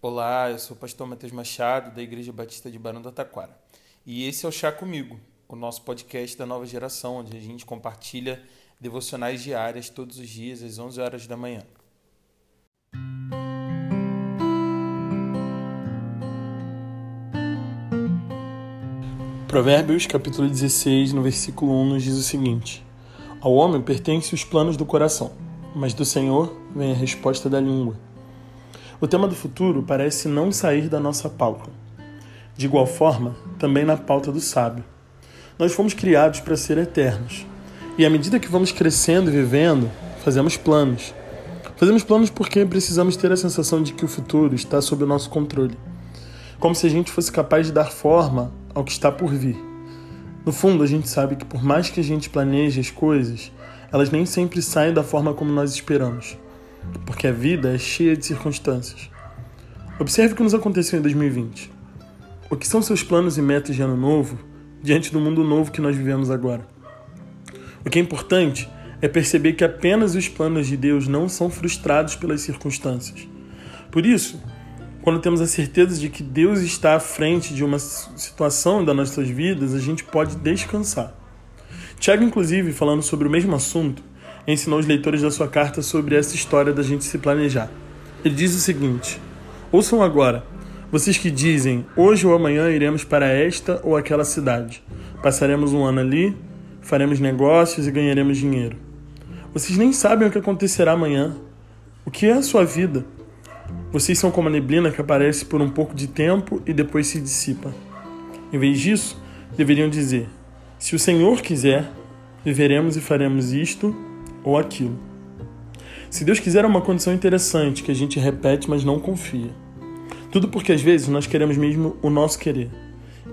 Olá, eu sou o pastor Matheus Machado, da Igreja Batista de Barão do Taquara. E esse é o Chá Comigo, o nosso podcast da nova geração, onde a gente compartilha devocionais diárias todos os dias, às 11 horas da manhã. Provérbios capítulo 16, no versículo 1, nos diz o seguinte: Ao homem pertencem os planos do coração, mas do Senhor vem a resposta da língua. O tema do futuro parece não sair da nossa pauta. De igual forma, também na pauta do sábio. Nós fomos criados para ser eternos. E à medida que vamos crescendo e vivendo, fazemos planos. Fazemos planos porque precisamos ter a sensação de que o futuro está sob o nosso controle. Como se a gente fosse capaz de dar forma ao que está por vir. No fundo, a gente sabe que por mais que a gente planeje as coisas, elas nem sempre saem da forma como nós esperamos porque a vida é cheia de circunstâncias. Observe o que nos aconteceu em 2020. O que são seus planos e metas de ano novo diante do mundo novo que nós vivemos agora? O que é importante é perceber que apenas os planos de Deus não são frustrados pelas circunstâncias. Por isso, quando temos a certeza de que Deus está à frente de uma situação das nossas vidas, a gente pode descansar. Tiago, inclusive, falando sobre o mesmo assunto, ensinou os leitores da sua carta sobre essa história da gente se planejar. Ele diz o seguinte: Ouçam agora, vocês que dizem, hoje ou amanhã iremos para esta ou aquela cidade, passaremos um ano ali, faremos negócios e ganharemos dinheiro. Vocês nem sabem o que acontecerá amanhã. O que é a sua vida? Vocês são como a neblina que aparece por um pouco de tempo e depois se dissipa. Em vez disso, deveriam dizer: Se o Senhor quiser, viveremos e faremos isto ou aquilo. Se Deus quiser é uma condição interessante que a gente repete, mas não confia. Tudo porque às vezes nós queremos mesmo o nosso querer.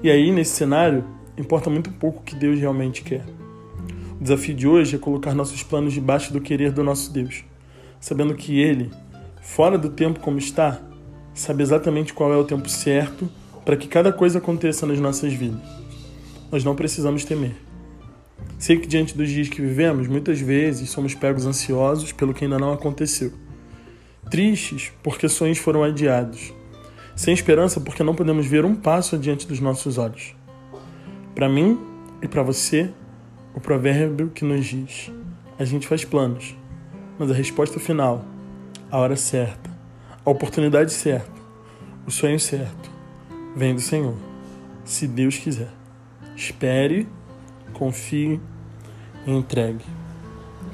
E aí, nesse cenário, importa muito pouco o que Deus realmente quer. O desafio de hoje é colocar nossos planos debaixo do querer do nosso Deus, sabendo que Ele, fora do tempo como está, sabe exatamente qual é o tempo certo para que cada coisa aconteça nas nossas vidas. Nós não precisamos temer. Sei que diante dos dias que vivemos, muitas vezes somos pegos ansiosos pelo que ainda não aconteceu. Tristes porque sonhos foram adiados. Sem esperança porque não podemos ver um passo adiante dos nossos olhos. Para mim e para você, o provérbio que nos diz: a gente faz planos, mas a resposta final, a hora certa, a oportunidade certa, o sonho certo, vem do Senhor, se Deus quiser. Espere confie e entregue.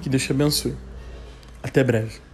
Que Deus te abençoe. Até breve.